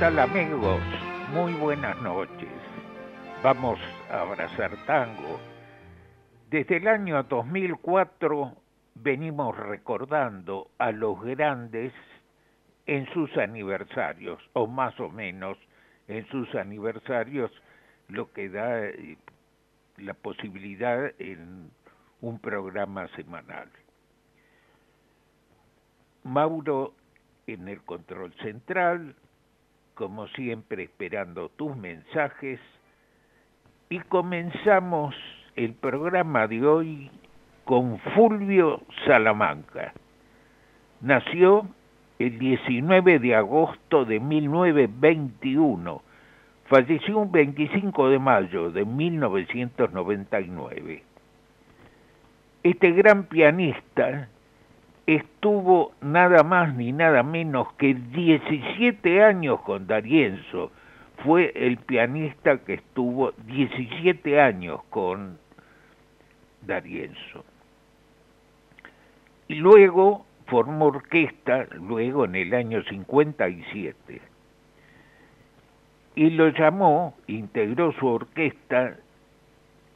Tal amigos? Muy buenas noches. Vamos a abrazar tango. Desde el año 2004 venimos recordando a los grandes en sus aniversarios, o más o menos en sus aniversarios, lo que da eh, la posibilidad en un programa semanal. Mauro en el control central, como siempre esperando tus mensajes y comenzamos el programa de hoy con Fulvio Salamanca. Nació el 19 de agosto de 1921, falleció un 25 de mayo de 1999. Este gran pianista estuvo nada más ni nada menos que 17 años con Darienzo. Fue el pianista que estuvo 17 años con Darienzo. Y luego formó orquesta, luego en el año 57. Y lo llamó, integró su orquesta,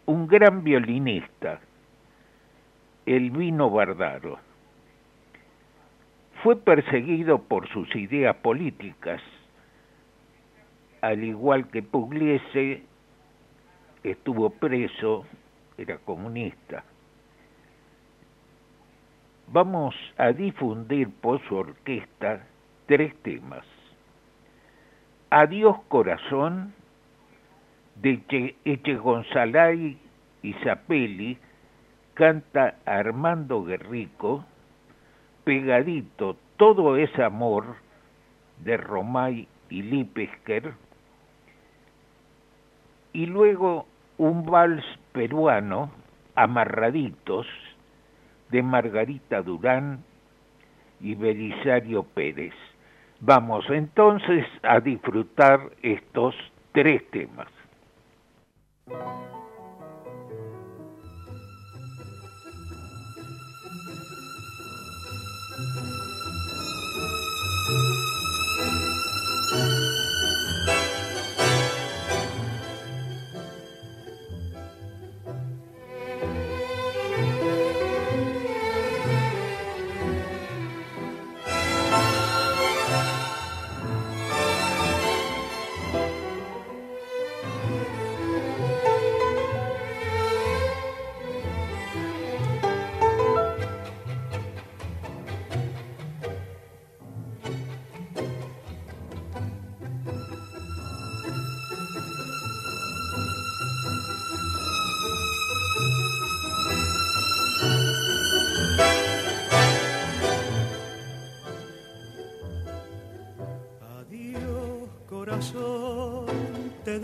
un gran violinista, Elvino Bardaro fue perseguido por sus ideas políticas, al igual que Pugliese estuvo preso, era comunista. Vamos a difundir por su orquesta tres temas. Adiós corazón de Eche Gonzalay y Zapelli canta Armando Guerrico pegadito todo ese amor de Romay y Lipesker y luego un vals peruano, Amarraditos, de Margarita Durán y Belisario Pérez. Vamos entonces a disfrutar estos tres temas.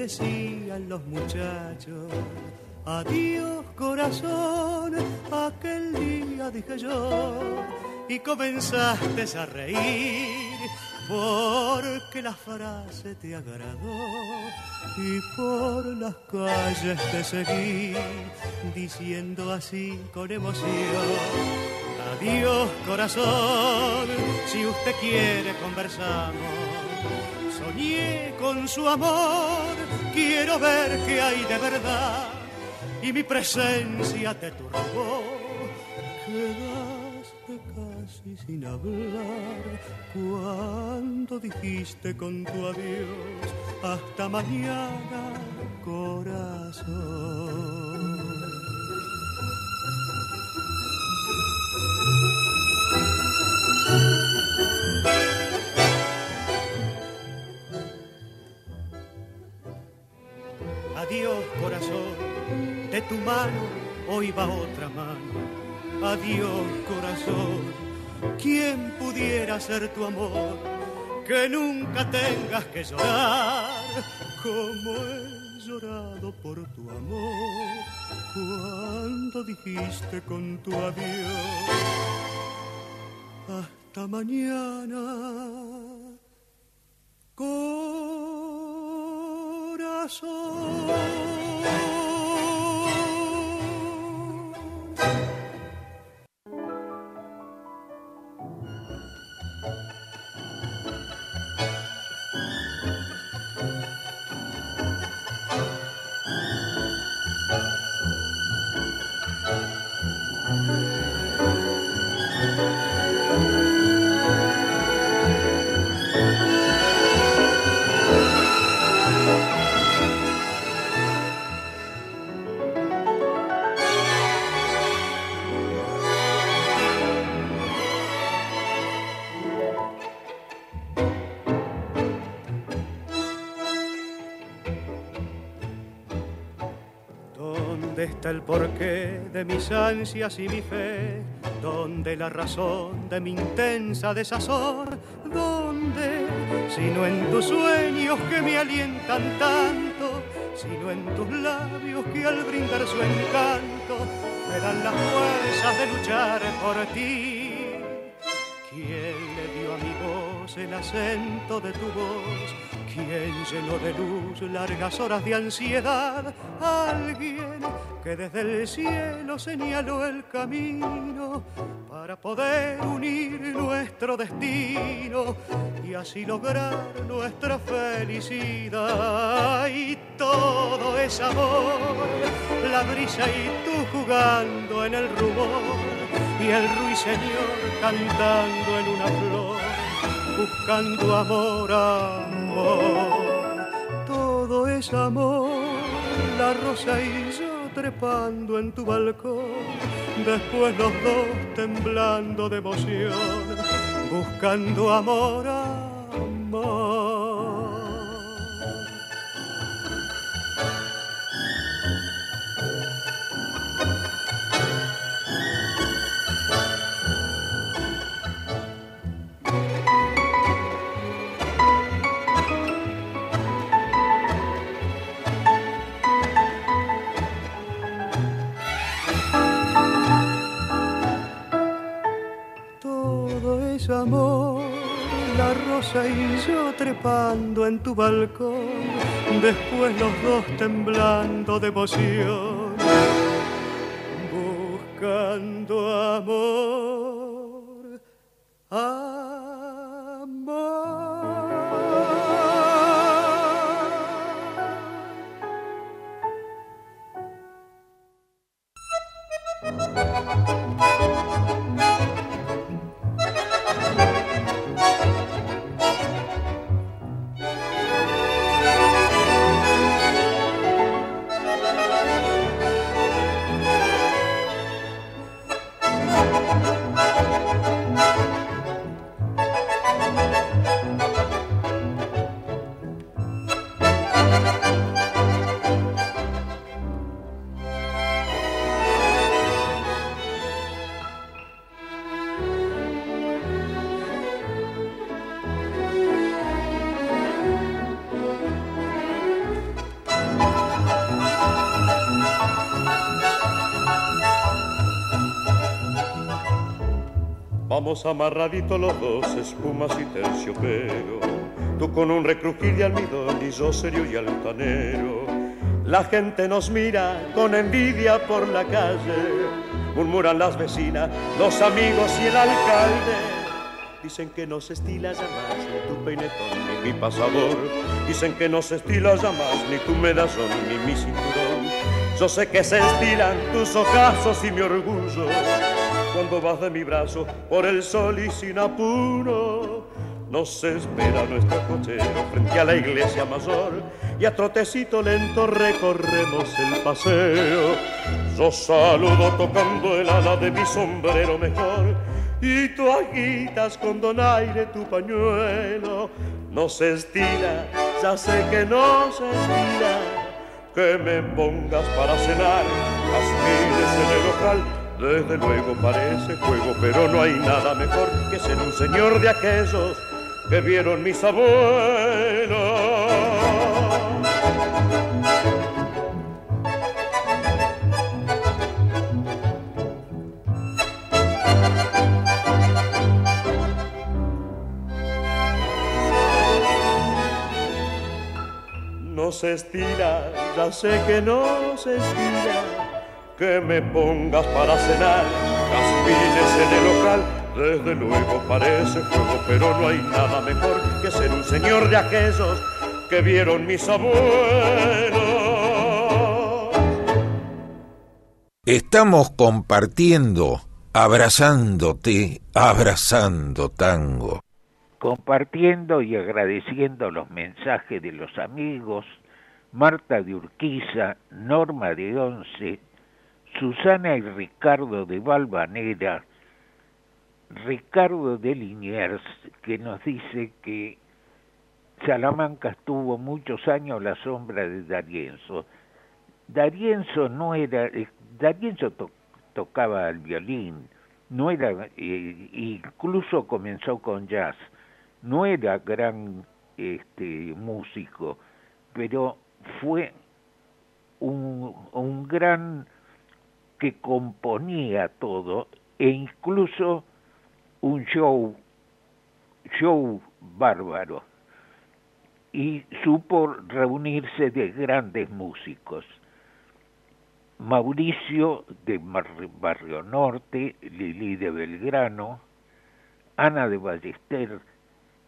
Decían los muchachos. Adiós corazón, aquel día dije yo, y comenzaste a reír porque la frase te agradó y por las calles te seguí diciendo así con emoción. Adiós corazón, si usted quiere conversamos Soñé con su amor, quiero ver qué hay de verdad y mi presencia te turbó. Quedaste casi sin hablar cuando dijiste con tu adiós hasta mañana, corazón. Adiós corazón, de tu mano hoy va otra mano. Adiós corazón, ¿quién pudiera ser tu amor? Que nunca tengas que llorar como he llorado por tu amor cuando dijiste con tu adiós hasta mañana corazón está el porqué de mis ansias y mi fe? ¿Dónde la razón de mi intensa desazón? ¿Dónde? Sino en tus sueños que me alientan tanto, sino en tus labios que al brindar su encanto me dan las fuerzas de luchar por ti. ¿Quién le dio a mi voz el acento de tu voz? ¿Quién llenó de luz largas horas de ansiedad? Alguien que desde el cielo señaló el camino para poder unir nuestro destino y así lograr nuestra felicidad. Y todo es amor, la brisa y tú jugando en el rumor y el ruiseñor cantando en una flor, buscando amor, amor. Todo es amor, la rosa y yo trepando en tu balcón, después los dos temblando de emoción, buscando amor, amor. amor, y yo trepando en tu balcón, después los dos temblando de emoción, buscando amor. Vamos amarraditos los dos, espumas y terciopelo. Tú con un recrujir de almidón y yo serio y altanero. La gente nos mira con envidia por la calle. Murmuran las vecinas, los amigos y el alcalde. Dicen que no se estila ya más ni tu peinetón ni mi pasador. Dicen que no se estila ya más ni tu medallón ni mi cinturón. Yo sé que se estilan tus ojazos y mi orgullo cuando vas de mi brazo por el sol y sin apuro. Nos espera nuestro cochero frente a la iglesia mayor y a trotecito lento recorremos el paseo. Yo saludo tocando el ala de mi sombrero mejor y tú agitas con donaire tu pañuelo. No se estira, ya sé que no se estira, que me pongas para cenar, jazmines en el local Desde luego parece juego, pero no hay nada mejor que ser un señor de aquellos que vieron mis abuelos. se estira, ya sé que no se estira, que me pongas para cenar, caspines en el local, desde luego parece fuego, pero no hay nada mejor que ser un señor de aquellos que vieron mis abuelos. Estamos compartiendo, abrazándote, abrazando tango compartiendo y agradeciendo los mensajes de los amigos, Marta de Urquiza, Norma de Once, Susana y Ricardo de Valvanera, Ricardo de Liniers, que nos dice que Salamanca estuvo muchos años a la sombra de Darienzo. Darienzo no era, eh, Darienzo tocaba el violín, no era, eh, incluso comenzó con jazz, no era gran este, músico, pero fue un, un gran que componía todo e incluso un show, show bárbaro. Y supo reunirse de grandes músicos. Mauricio de Barrio Norte, Lili de Belgrano, Ana de Ballester,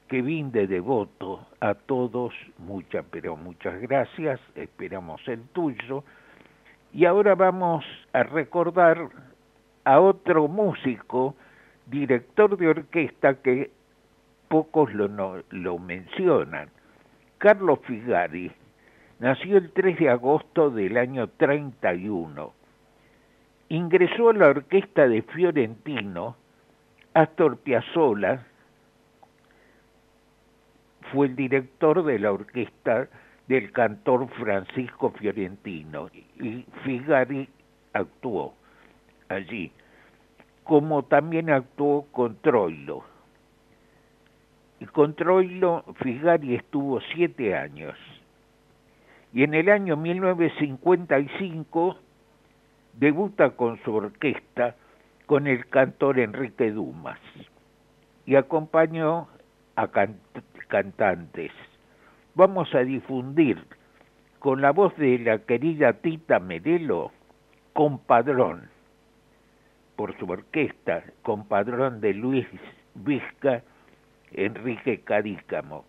que de devoto a todos, muchas, pero muchas gracias, esperamos el tuyo. Y ahora vamos a recordar a otro músico, director de orquesta que pocos lo, lo mencionan, Carlos Figari, nació el 3 de agosto del año 31. Ingresó a la orquesta de Fiorentino, Astor Piazzolla, fue el director de la orquesta del cantor Francisco Fiorentino y Figari actuó allí, como también actuó con Troilo. Y con Troilo Figari estuvo siete años. Y en el año 1955 debuta con su orquesta con el cantor Enrique Dumas y acompañó a, cantantes. Vamos a difundir con la voz de la querida Tita Medelo, Compadrón, por su orquesta, Compadrón de Luis Vizca, Enrique Cadícamo.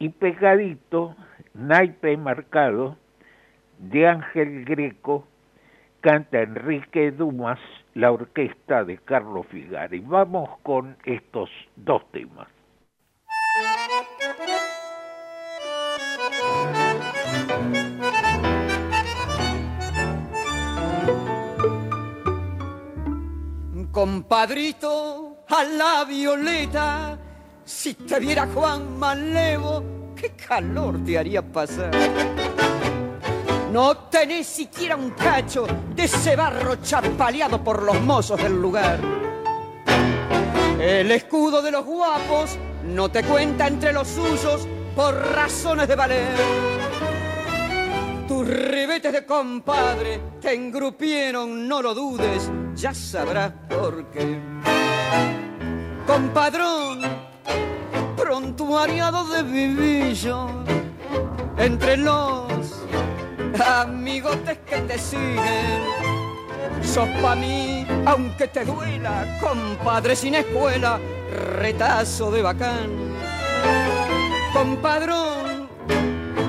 Y pegadito, naipe marcado, de Ángel Greco, canta Enrique Dumas, la orquesta de Carlos Figari. Vamos con estos dos temas. Compadrito, a la violeta, si te viera Juan Malevo, qué calor te haría pasar. No tenés siquiera un cacho de ese barro chapaleado por los mozos del lugar. El escudo de los guapos no te cuenta entre los suyos por razones de valer. Tus ribetes de compadre te engrupieron, no lo dudes, ya sabrás por qué. Compadrón, prontuariado de vivillo, entre los amigotes que te siguen. Sos pa' mí, aunque te duela, compadre sin escuela, retazo de bacán. Compadrón,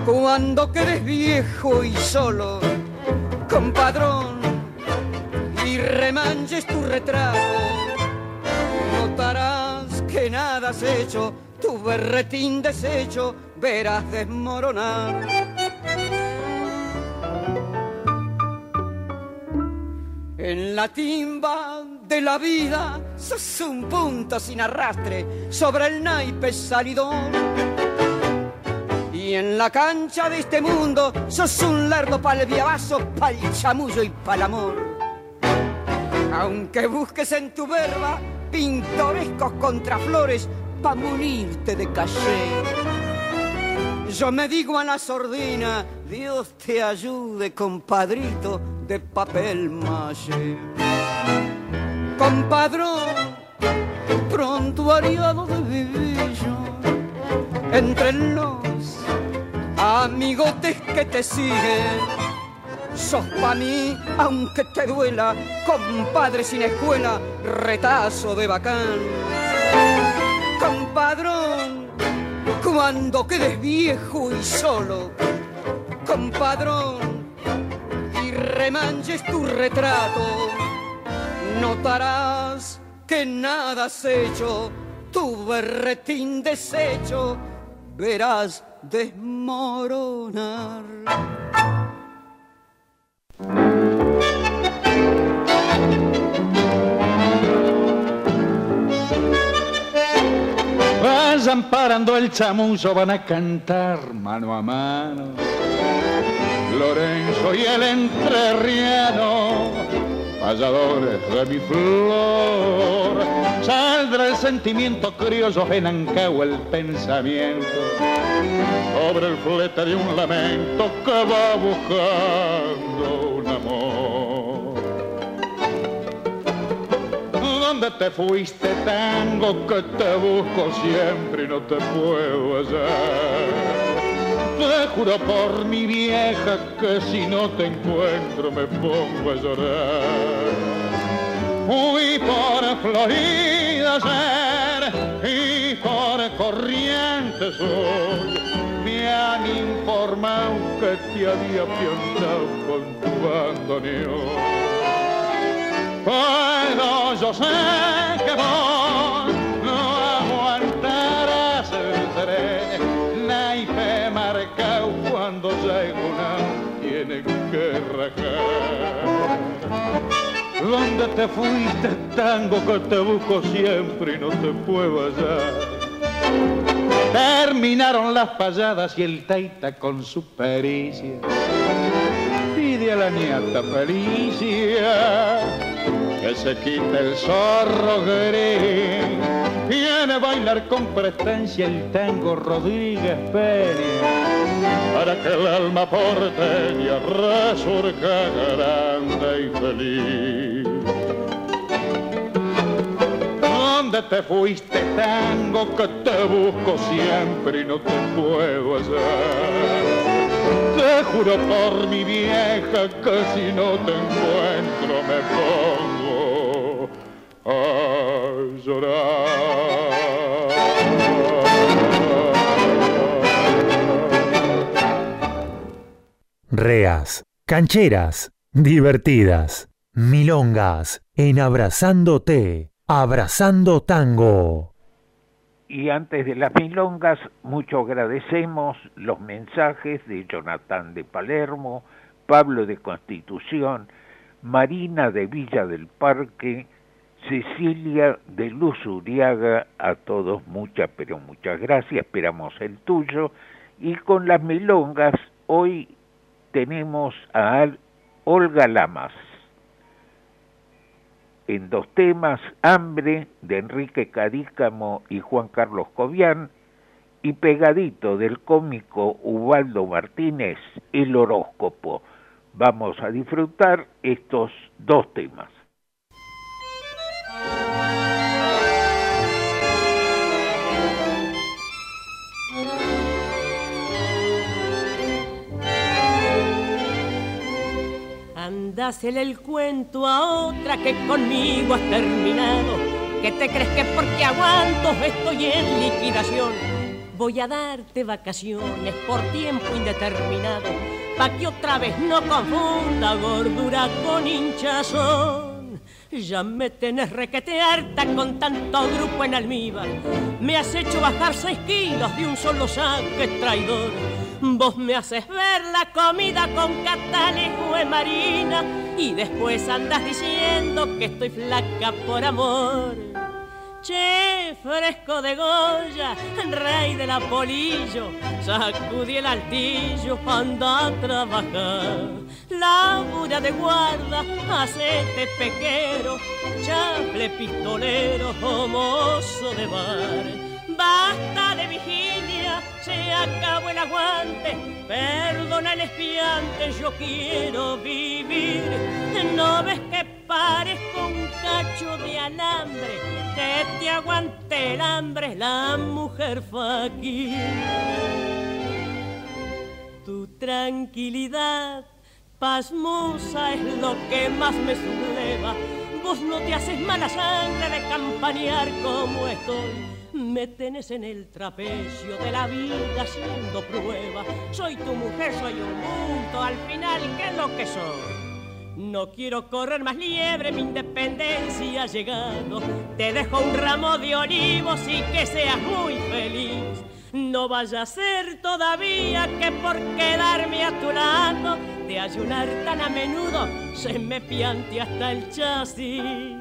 cuando quedes viejo y solo, compadrón, y remanches tu retrato, notarás que nada has hecho, tu berretín deshecho verás desmoronar. En la timba de la vida sos un punto sin arrastre sobre el naipe salidón. Y en la cancha de este mundo sos un lerdo pa'l viabazo, pa'l chamullo y pa'l amor. Aunque busques en tu verba pintorescos contraflores pa' munirte de caché. Yo me digo a la sordina, Dios te ayude, compadrito de papel maché. Compadrón, pronto ariado de vivillo, entre los amigotes que te siguen. Sos pa' mí, aunque te duela, compadre sin escuela, retazo de bacán. Compadrón, cuando quedes viejo y solo, compadrón, y remanches tu retrato, notarás que nada has hecho, tu berretín deshecho, verás desmoronar. Vayan parando el chamuzo, van a cantar mano a mano. Lorenzo y el entrerriano, payadores de mi flor. Saldrá el sentimiento criollo en Ancagua el pensamiento sobre el flete de un lamento que va buscando un amor. ¿Dónde te fuiste tango que te busco siempre y no te puedo hallar? Te juro por mi vieja que si no te encuentro me pongo a llorar. Fui por Florida ayer y por Corrientes hoy. Me han informado que te había piontado con tu bandoneón. Pero yo sé que vos no aguantarás el tren, naipe marcado cuando llega una tiene que rajar. ¿Dónde te fuiste, tango, que te busco siempre y no te puedo hallar? Terminaron las payadas y el taita con su pericia pide a la nieta Felicia que se quite el zorro gris. Viene a bailar con presencia el tango Rodríguez Pérez para que el alma porteña resurja grande y feliz. ¿Dónde te fuiste tango que te busco siempre y no te puedo hallar? Te juro por mi vieja que si no te encuentro me pongo a llorar. Reas, cancheras, divertidas, milongas, en abrazándote, abrazando tango. Y antes de las milongas, mucho agradecemos los mensajes de Jonathan de Palermo, Pablo de Constitución, Marina de Villa del Parque, Cecilia de Luz Uriaga, a todos muchas, pero muchas gracias, esperamos el tuyo. Y con las milongas, hoy tenemos a Olga Lamas en dos temas, Hambre de Enrique Cadícamo y Juan Carlos Cobian, y pegadito del cómico Ubaldo Martínez, El horóscopo. Vamos a disfrutar estos dos temas. Dásele el cuento a otra que conmigo has terminado. Que te crees que porque aguanto estoy en liquidación. Voy a darte vacaciones por tiempo indeterminado. Pa' que otra vez no confunda gordura con hinchazón. Ya me tenés requete harta con tanto grupo en almíbar. Me has hecho bajar seis kilos de un solo saque traidor Vos me haces ver la comida con catalejo de marina y después andas diciendo que estoy flaca por amor. Che, fresco de Goya, rey de la polillo, sacudí el altillo, anda a trabajar. Labura de guarda, hacete pequero, chable pistolero, mozo de bar Basta de vigilia, se acabó el aguante. Perdona el espiante, yo quiero vivir. No ves que parezco un cacho de alambre, que te aguante el hambre, la mujer faquir. Tu tranquilidad pasmosa es lo que más me subleva. Vos no te haces mala sangre de campanear como estoy me tenés en el trapecio de la vida haciendo prueba. Soy tu mujer, soy un mundo, al final, ¿qué es lo que soy? No quiero correr más liebre, mi independencia ha llegado. Te dejo un ramo de olivos y que seas muy feliz. No vaya a ser todavía que por quedarme a tu lado, de ayunar tan a menudo, se me piante hasta el chasis.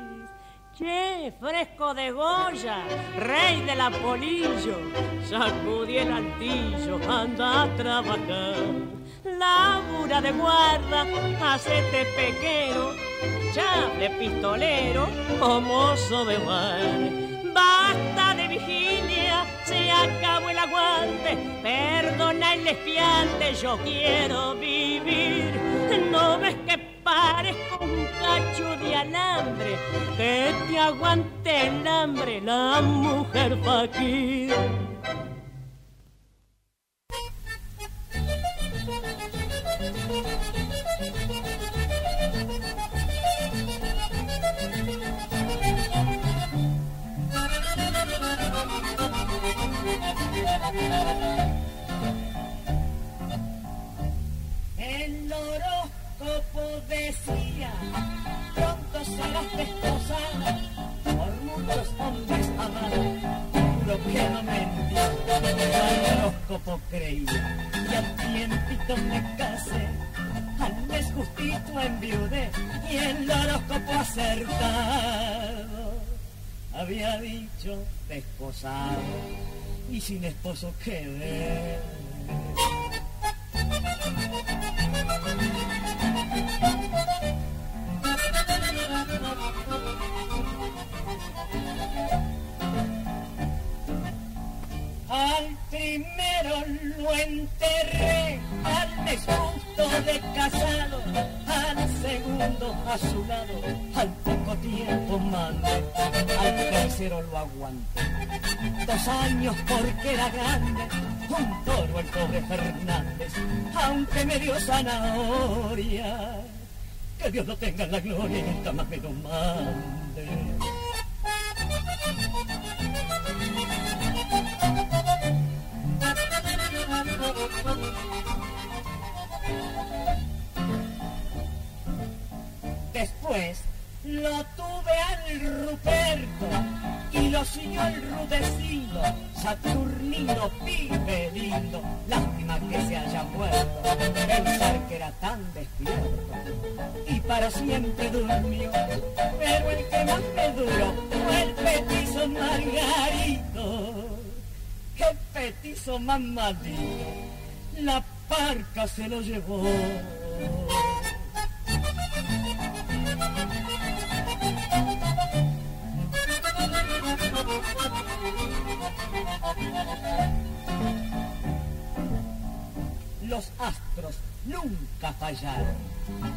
Che, fresco de Goya, rey de la polillo, sacudí el altillo, anda a trabajar. Labura de guarda, hacete pequero, chable pistolero o mozo de bar. Basta de vigilia, se acabó el aguante, perdona el espiante, yo quiero vivir. No ves que parezco un cacho de alambre que te aguante el hambre la mujer faquir. El loro decía, pronto serás desposada por muchos hombres amados, lo que no mentía, el horóscopo creía, y al tiempito me casé, al mes justito enviudé, y el horóscopo acertado había dicho desposado, y sin esposo quedé. Lo enterré, al mes justo de casado, al segundo a su lado, al poco tiempo mandé, al tercero lo aguanté. Dos años porque era grande, un toro el pobre Fernández, aunque me dio zanahoria. Que Dios lo tenga en la gloria y nunca más me lo mande. Lo tuve al Ruperto y lo siguió el Rudecindo, Saturnino, pibe lindo, lástima que se haya muerto, pensar que era tan despierto y para siempre durmió, pero el que más me duró fue el petizo Margarito, el petizo mamadito, la parca se lo llevó. Nunca fallaron.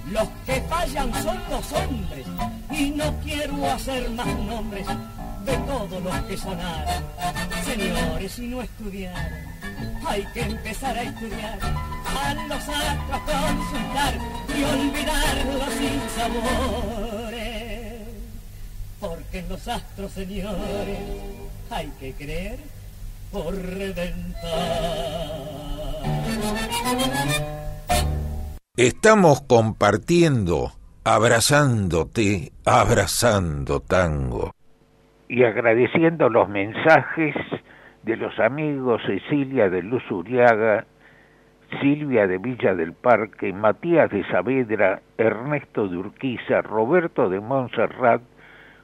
Los que fallan son los hombres y no quiero hacer más nombres de todos los que sonaron. Señores, si no estudiaron, hay que empezar a estudiar. A los astros a consultar y olvidar los sinsabores. Porque en los astros, señores, hay que creer por reventar. Estamos compartiendo, abrazándote, abrazando tango. Y agradeciendo los mensajes de los amigos Cecilia de Luz Uriaga, Silvia de Villa del Parque, Matías de Saavedra, Ernesto de Urquiza, Roberto de Montserrat,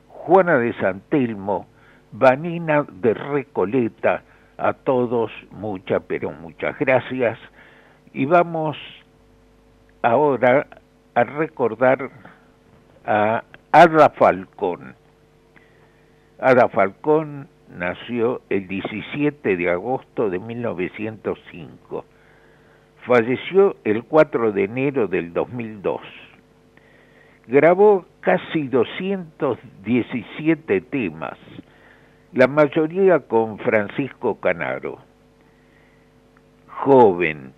Juana de Santelmo, Vanina de Recoleta. A todos, muchas, pero muchas gracias. Y vamos ahora a recordar a Ada Falcón. Ada Falcón nació el 17 de agosto de 1905. Falleció el 4 de enero del 2002. Grabó casi 217 temas, la mayoría con Francisco Canaro. Joven,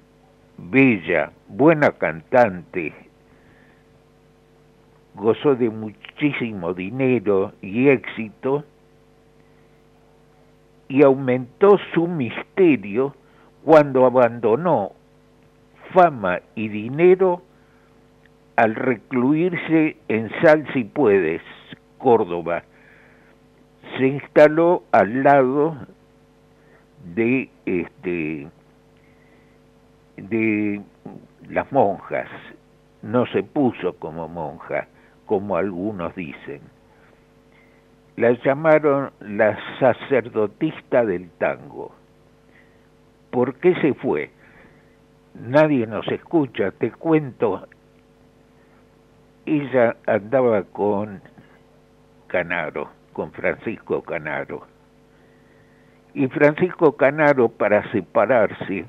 bella, buena cantante, gozó de muchísimo dinero y éxito y aumentó su misterio cuando abandonó fama y dinero al recluirse en Sal si puedes, Córdoba. Se instaló al lado de este de las monjas. No se puso como monja, como algunos dicen. La llamaron la sacerdotista del tango. ¿Por qué se fue? Nadie nos escucha, te cuento. Ella andaba con Canaro, con Francisco Canaro. Y Francisco Canaro, para separarse,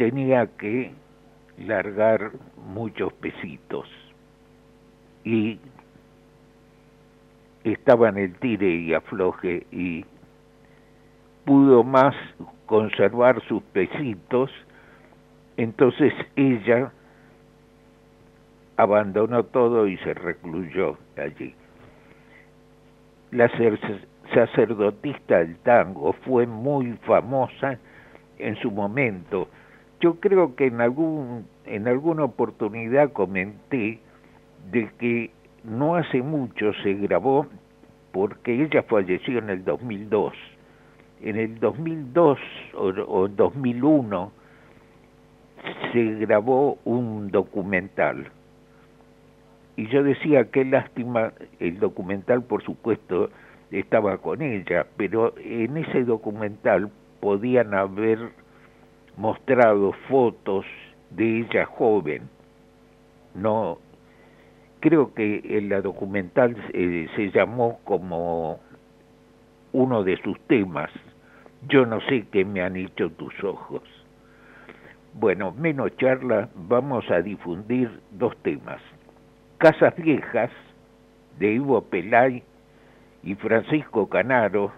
tenía que largar muchos pesitos. Y estaba en el tire y afloje y pudo más conservar sus pesitos, entonces ella abandonó todo y se recluyó allí. La sacerdotista del tango fue muy famosa en su momento. Yo creo que en algún en alguna oportunidad comenté de que no hace mucho se grabó porque ella falleció en el 2002. En el 2002 o, o 2001 se grabó un documental. Y yo decía, qué lástima, el documental por supuesto estaba con ella, pero en ese documental podían haber mostrado fotos de ella joven, no creo que en la documental eh, se llamó como uno de sus temas, yo no sé qué me han hecho tus ojos. Bueno, menos charla, vamos a difundir dos temas. Casas Viejas, de Ivo Pelay y Francisco Canaro,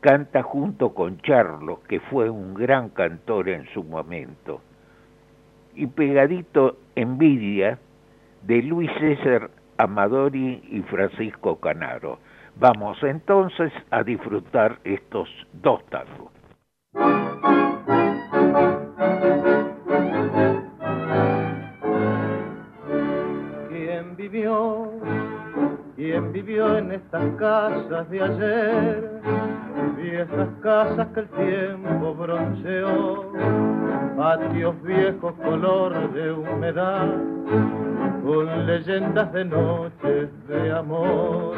canta junto con Charlo, que fue un gran cantor en su momento. Y pegadito Envidia, de Luis César Amadori y Francisco Canaro. Vamos entonces a disfrutar estos dos tangos. ¿Quién vivió? ¿Quién vivió en estas casas de ayer? Viejas casas que el tiempo bronceó, patios viejos color de humedad con leyendas de noches de amor,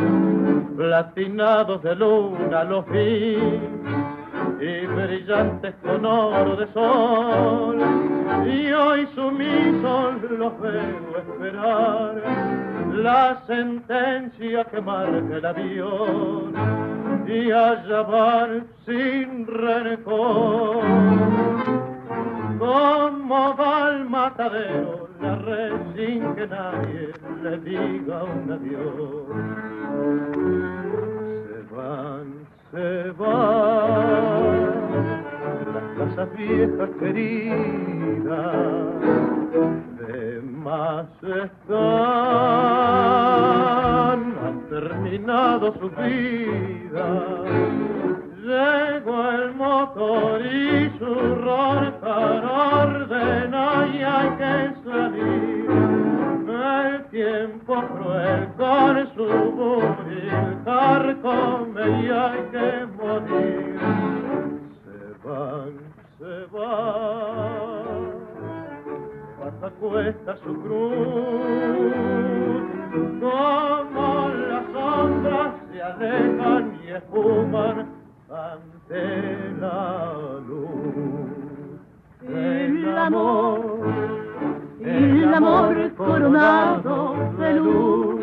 platinados de luna los vi y brillantes con oro de sol. Y hoy sumisos los veo esperar la sentencia que marca el avión y allá van sin rencor. Como va al matadero la red sin que nadie le diga un adiós. Se van, se van las casas viejas queridas, más están, han terminado su vida. Llegó el motor y su roncar ordena y hay que salir. El tiempo cruel con su buril carcome y hay que morir. Su cruz, como las sombras se alejan y esfuman ante la luz. El amor, el amor coronado de luz,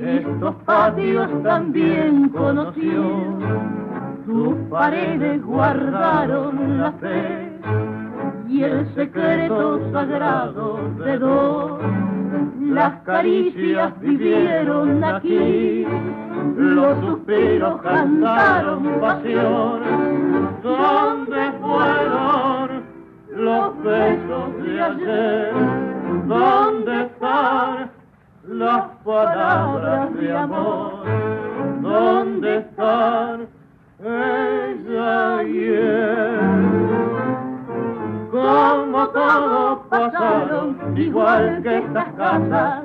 estos patios también conoció, sus paredes guardaron la fe y el secreto sagrado de dos. Las caricias vivieron aquí, los suspiros cantaron pasión. ¿Dónde fueron los besos de ayer? ¿Dónde están las palabras de amor? ¿Dónde están ella y él? Como todos pasaron, igual que estas casas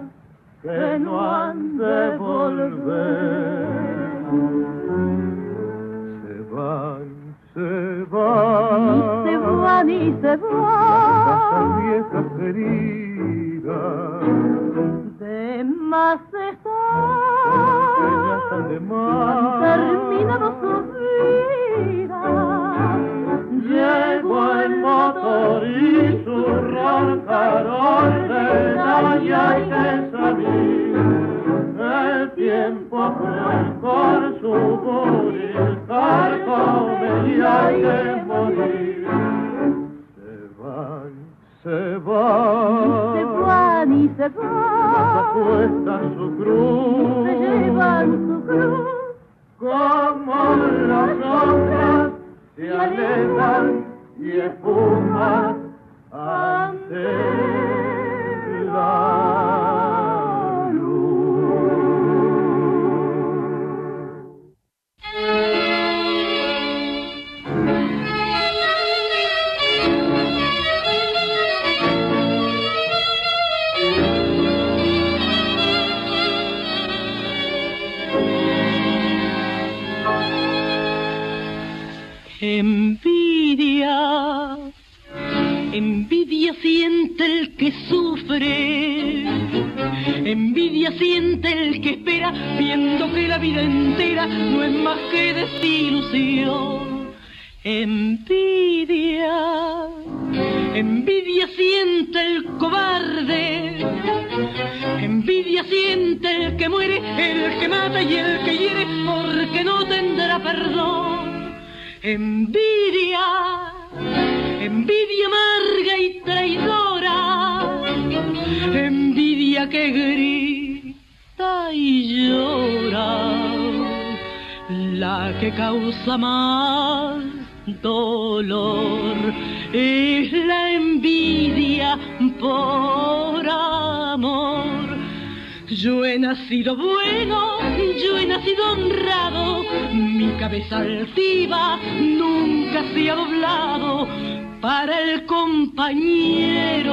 que no han de volver. Se van, se van, se van y se van, casas viejas queridas, de más están, de más, terminado su vida Llegó el motor y su roncar ordena y hay que salir. El tiempo fue cabeza altiva nunca se ha doblado para el compañero.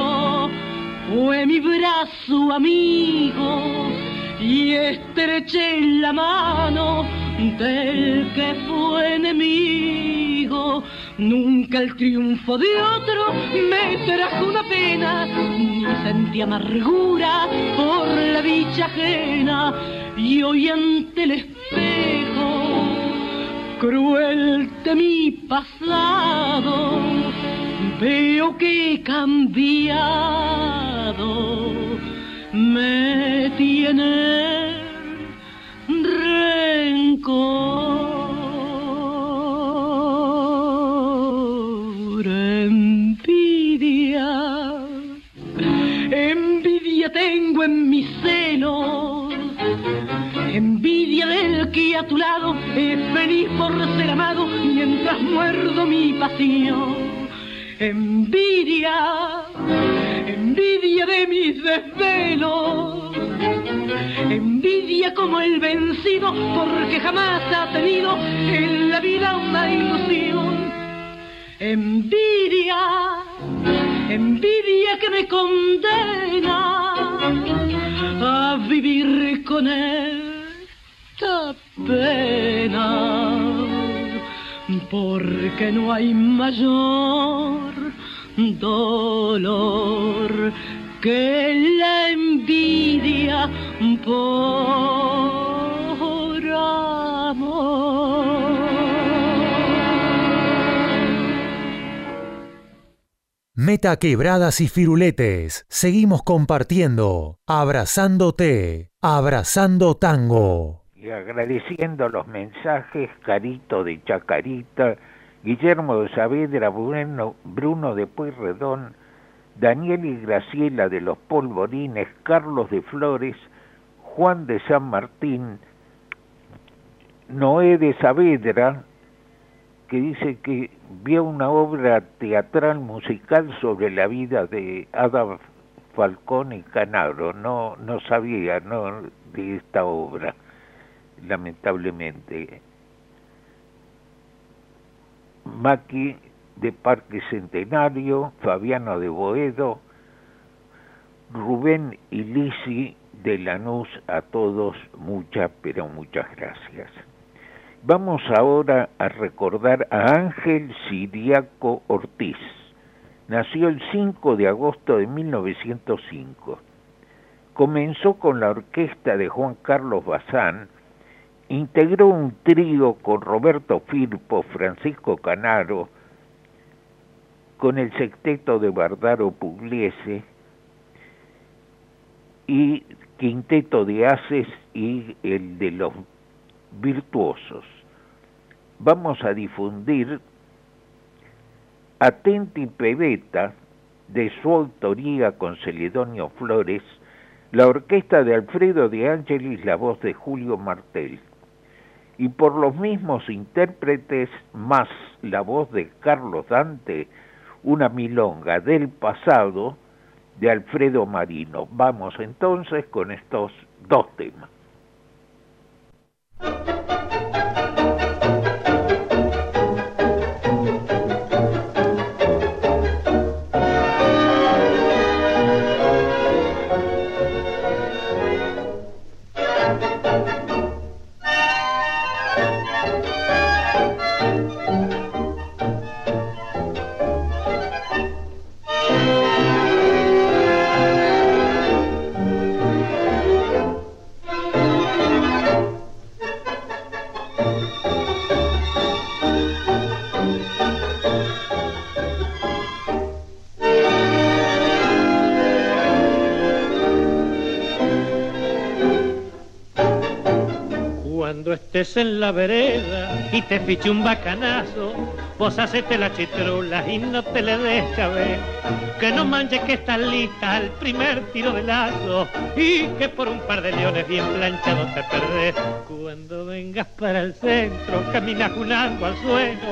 Fue mi brazo amigo y estreché la mano del que fue enemigo. Nunca el triunfo de otro me trajo una pena, ni sentí amargura por la dicha ajena. Y hoy ante el espejo, cruel de mi pasado, veo que cambiado, me tiene rencor, envidia, envidia tengo en mis senos, envidia del que a tu lado es feliz por ser amado mientras muerdo mi pasión. Envidia, envidia de mis desvelos, envidia como el vencido porque jamás ha tenido en la vida una ilusión. Envidia, envidia que me condena a vivir con porque no hay mayor dolor que la envidia por amor. Meta quebradas y firuletes, seguimos compartiendo, abrazándote, abrazando tango. Y agradeciendo los mensajes, Carito de Chacarita, Guillermo de Saavedra, Bruno, de Pueyrredón, Daniel y Graciela de los Polvorines, Carlos de Flores, Juan de San Martín, Noé de Saavedra, que dice que vio una obra teatral musical sobre la vida de Ada Falcón y Canaro. No, no sabía no, de esta obra, lamentablemente. Maki de Parque Centenario, Fabiano de Boedo, Rubén y Lisi de Lanús, a todos muchas, pero muchas gracias. Vamos ahora a recordar a Ángel Siriaco Ortiz. Nació el 5 de agosto de 1905. Comenzó con la orquesta de Juan Carlos Bazán, integró un trío con Roberto Firpo, Francisco Canaro, con el sexteto de Bardaro Pugliese y quinteto de Haces y el de los virtuosos. Vamos a difundir Atenti Pebeta, de su autoría con Celedonio Flores, la orquesta de Alfredo de Ángelis, la voz de Julio Martel, y por los mismos intérpretes más la voz de Carlos Dante, una milonga del pasado de Alfredo Marino. Vamos entonces con estos dos temas. En la vereda y te fiche un bacanazo, vos hacete la chitrula y no te le des cabeza. Que no manches que estás lista al primer tiro de lazo y que por un par de leones bien planchados te perdés. Cuando vengas para el centro, caminas junando al suelo,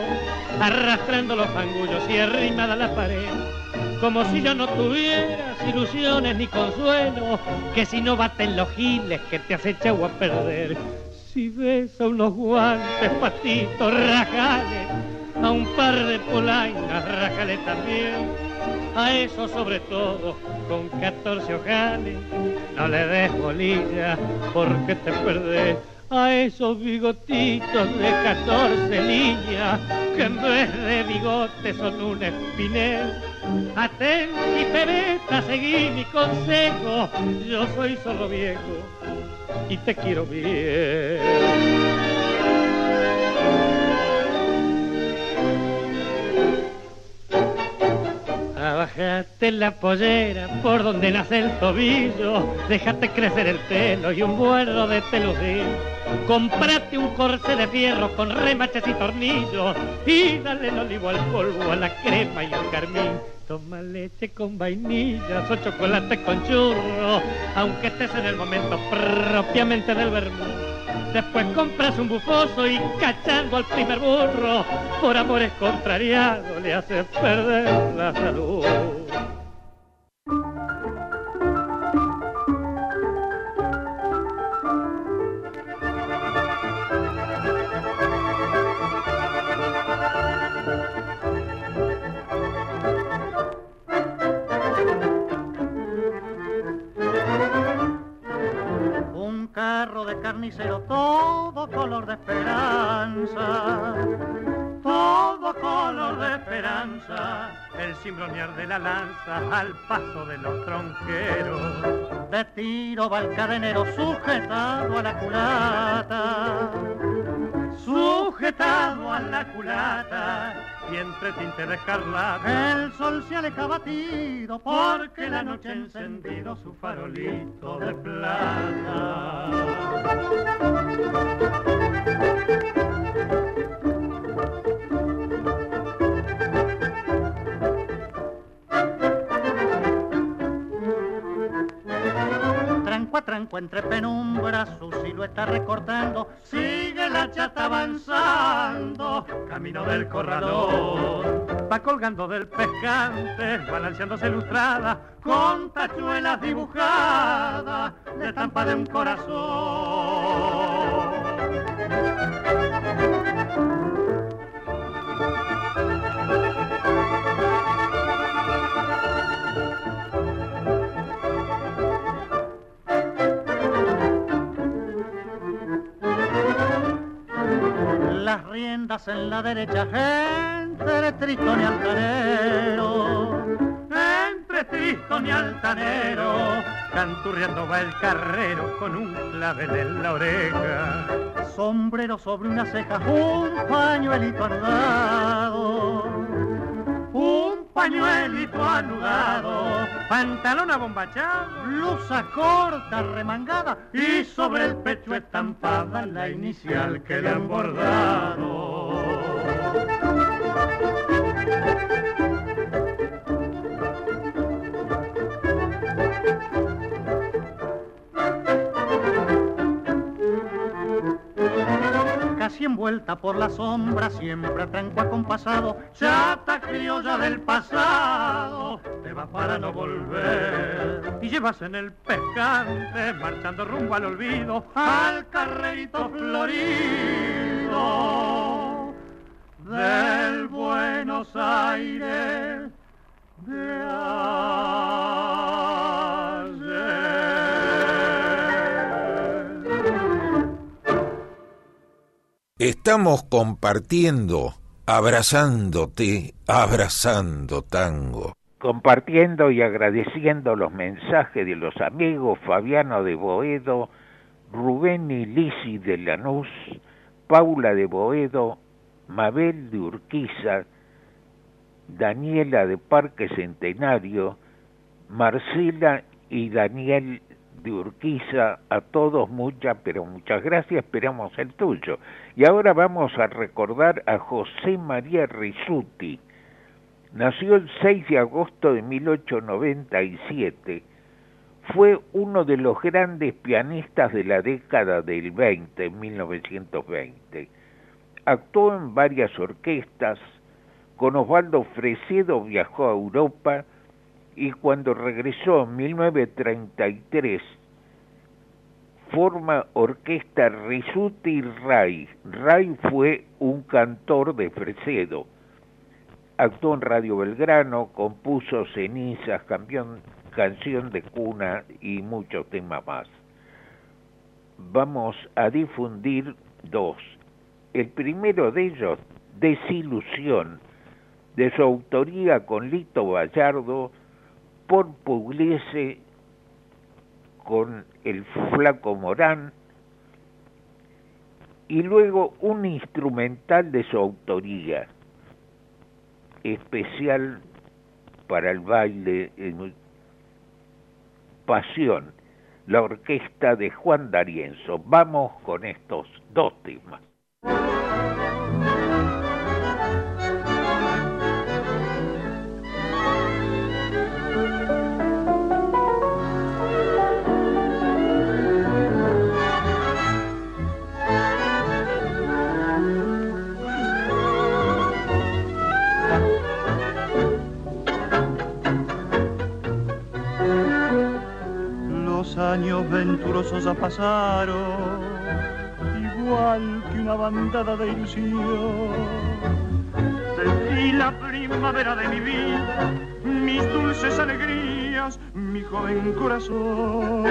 arrastrando los fangullos y arrimada la pared como si yo no tuvieras ilusiones ni consuelo, que si no baten los giles que te has echado a perder si ves a unos guantes, patitos, rajales, a un par de polainas, rajale también, a eso sobre todo, con 14 ojales, no le des bolilla porque te perdés a esos bigotitos de 14 líneas que en vez de bigotes son un espinel. Atenti, pebeta, seguí mi consejo, yo soy solo viejo y te quiero bien. Bájate la pollera por donde nace el tobillo, déjate crecer el pelo y un vuelo de teludín. Comprate un corsé de fierro con remaches y tornillos y dale el olivo al polvo, a la crema y al carmín Toma leche con vainillas o chocolate con churro, aunque estés en el momento propiamente del vermú. Después compras un bufoso y cachando al primer burro, por amores contrariados le haces perder la salud. De carnicero, todo color de esperanza, todo color de esperanza, el cimbronear de la lanza al paso de los tronqueros, de tiro va el cadenero sujetado a la culata, sujetado a la culata y entre tinte de escarlata el sol se aleja batido porque la noche ha encendido su farolito de plata. tranco a tranco entre penumbras su silueta recortando, la chata avanzando, camino del corredor, va colgando del pescante, balanceándose ilustrada, con tachuelas dibujadas, de estampa de un corazón. Las riendas en la derecha, entre Tristón y Altanero, entre Tristón y Altanero, canturreando va el carrero con un clavel en la oreja, sombrero sobre una ceja, un pañuelito anudado, pañuelito anudado, pantalón abombachado, blusa corta remangada y sobre el pecho estampada la inicial que le han bordado. Casi envuelta por la sombra, siempre tranco acompasado, chata criolla del pasado, te va para no volver. Y llevas en el pescante, marchando rumbo al olvido, al carrerito florido del Buenos Aires Estamos compartiendo, abrazándote, abrazando tango. Compartiendo y agradeciendo los mensajes de los amigos Fabiano de Boedo, Rubén y Lisi de Lanús, Paula de Boedo, Mabel de Urquiza, Daniela de Parque Centenario, Marcela y Daniel de Urquiza, a todos muchas, pero muchas gracias, esperamos el tuyo. Y ahora vamos a recordar a José María Risuti. Nació el 6 de agosto de 1897. Fue uno de los grandes pianistas de la década del 20, 1920. Actuó en varias orquestas. Con Osvaldo Fresedo viajó a Europa y cuando regresó en 1933 forma orquesta Risuti Ray. Ray fue un cantor de Fresedo. Actuó en Radio Belgrano, compuso Cenizas, campeón, canción de cuna y muchos temas más. Vamos a difundir dos. El primero de ellos, Desilusión, de su autoría con Lito Gallardo, por Pugliese con el flaco Morán y luego un instrumental de su autoría especial para el baile en Pasión, la orquesta de Juan D'Arienzo. Vamos con estos dos temas. Años venturosos ya pasaron, igual que una bandada de ilusión. Te la primavera de mi vida, mis dulces alegrías, mi joven corazón.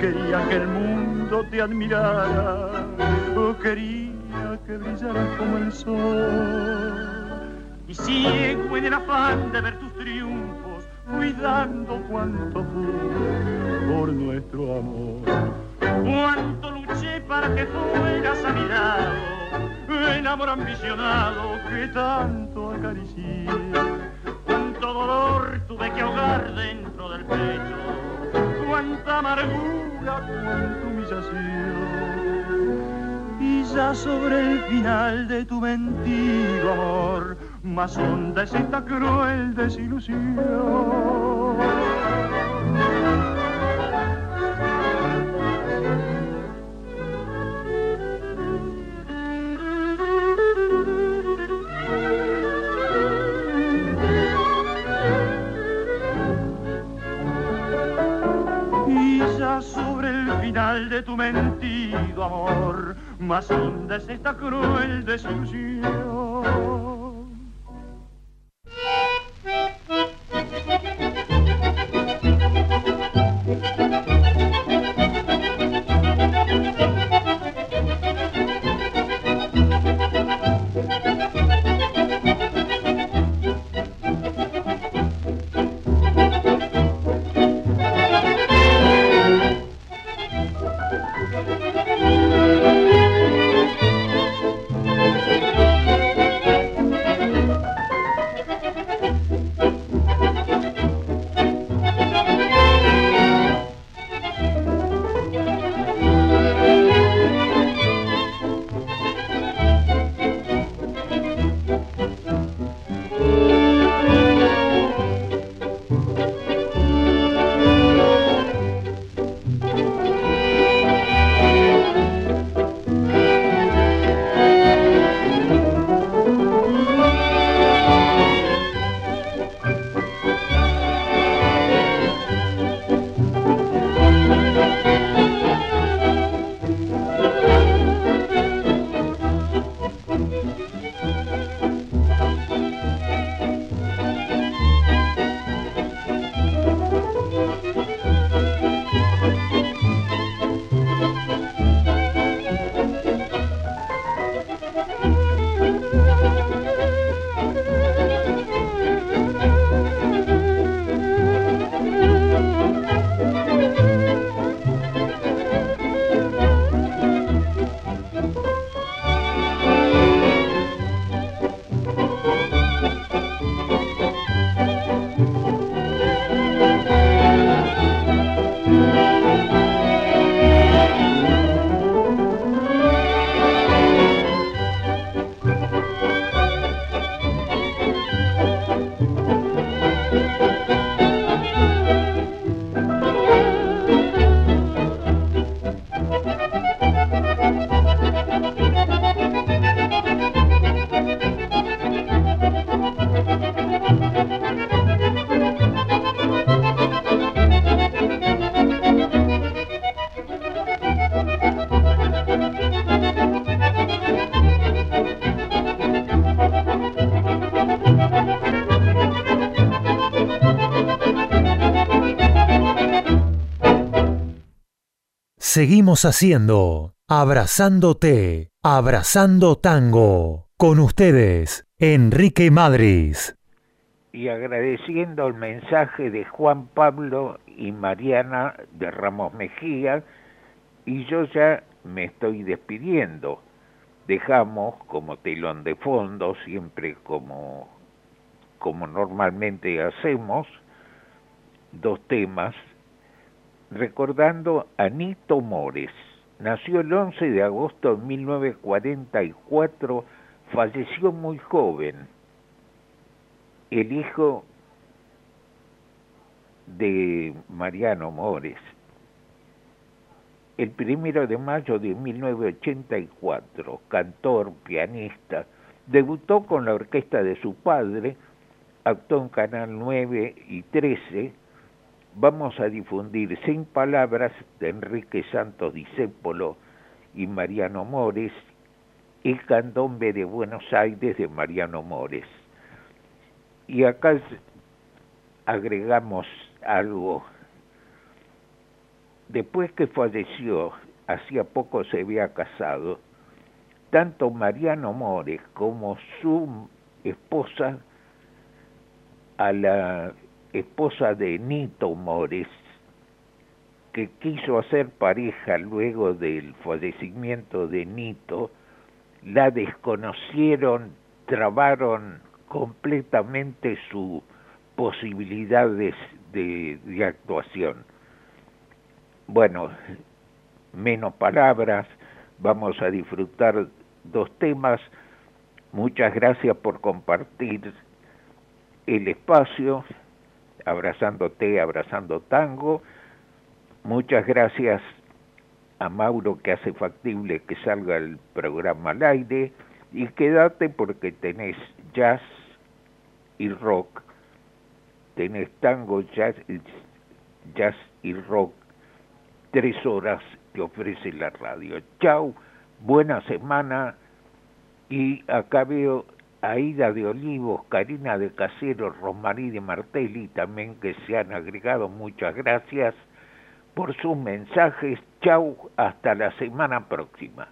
Quería que el mundo te admirara, o quería que brillaras como el sol. Y ciego en el afán de ver tus triunfos, cuidando cuánto fue por nuestro amor. Cuánto luché para que fueras a mi lado, el amor ambicionado que tanto acaricié. Cuánto dolor tuve que ahogar dentro del pecho, cuánta amargura, cuánta humillación. Y ya sobre el final de tu mentido amor, más honda es cruel desilusión. Y ya sobre el final de tu mentido amor, más honda es esta cruel desilusión. Seguimos haciendo Abrazándote, Abrazando Tango. Con ustedes, Enrique Madris. Y agradeciendo el mensaje de Juan Pablo y Mariana de Ramos Mejía, y yo ya me estoy despidiendo. Dejamos como telón de fondo, siempre como, como normalmente hacemos, dos temas recordando a Nito Mores. Nació el 11 de agosto de 1944, falleció muy joven. El hijo de Mariano Mores. El primero de mayo de 1984, cantor, pianista, debutó con la orquesta de su padre, actuó en Canal 9 y 13, vamos a difundir Sin Palabras de Enrique Santos Discépolo y Mariano Mores, El Candombe de Buenos Aires de Mariano Mores. Y acá agregamos algo. Después que falleció, hacía poco se había casado, tanto Mariano Mores como su esposa a la esposa de Nito Mores, que quiso hacer pareja luego del fallecimiento de Nito, la desconocieron, trabaron completamente su posibilidad de, de, de actuación. Bueno, menos palabras, vamos a disfrutar dos temas. Muchas gracias por compartir el espacio, abrazándote, abrazando tango. Muchas gracias a Mauro que hace factible que salga el programa al aire y quédate porque tenés jazz y rock, tenés tango, jazz, jazz y rock, tres horas que ofrece la radio. Chao, buena semana y acá veo Aida de Olivos, Karina de Casero, Romarí de Martelli también que se han agregado. Muchas gracias por sus mensajes. Chau, hasta la semana próxima.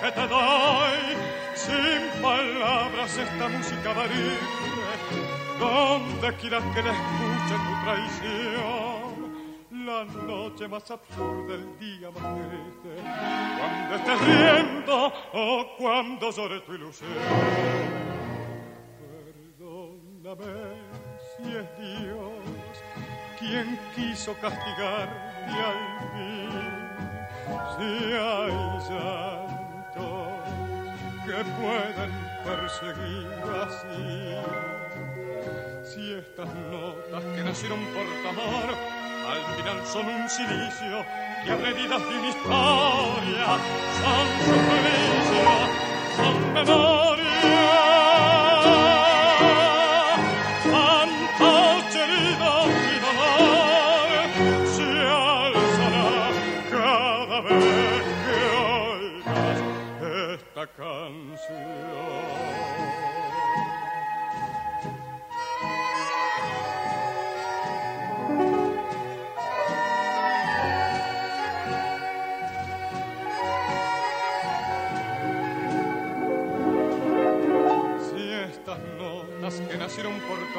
Que te doy. Sin palabras esta música va donde quieras que la escuche tu traición. La noche más absurda, el día más triste, cuando estés riendo o cuando llore tu ilusión. Perdóname si es Dios quien quiso castigarte al fin. Si hay ya que pueden perseguir así. Si estas notas que nacieron por tu amor, al final son un silicio que agredidas de mi historia, son suplicio, son memoria.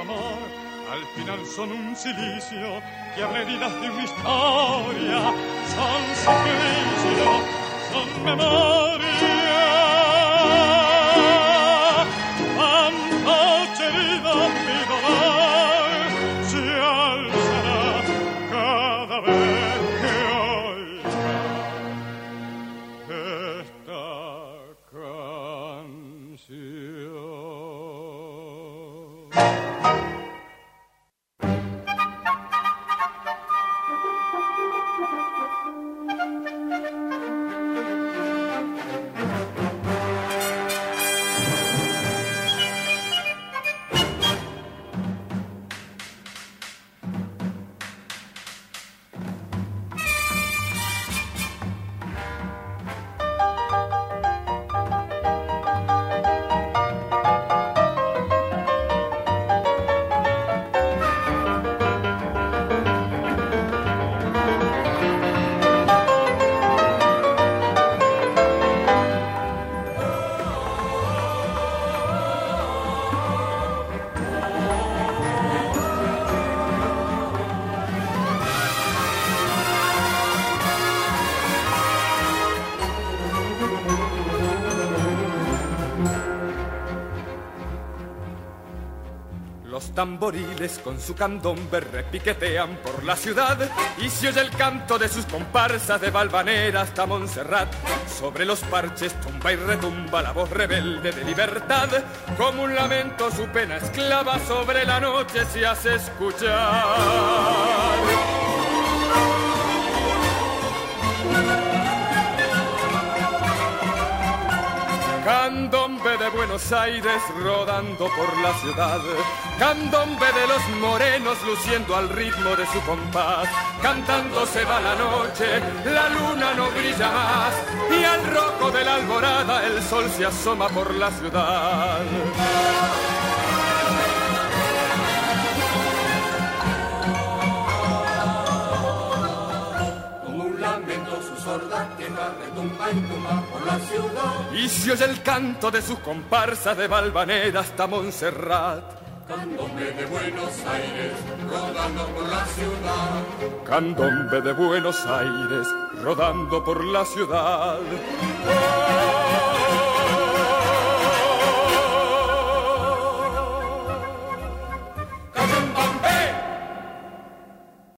Al final son un silicio que heridas de una historia, son suplicio, son memoria. Tamboriles con su candombe repiquetean por la ciudad y se oye el canto de sus comparsas de Valvanera hasta Montserrat. Sobre los parches tumba y retumba la voz rebelde de libertad, como un lamento su pena esclava sobre la noche se hace escuchar. Candombe de Buenos Aires rodando por la ciudad. Candombe de los morenos luciendo al ritmo de su compás. Cantando se va la noche, la luna no brilla más. Y al rojo de la alborada el sol se asoma por la ciudad. Y se oye el canto de sus comparsas de Valvanera hasta Montserrat. Candombe de Buenos Aires, rodando por la ciudad. Candombe de Buenos Aires, rodando por la ciudad.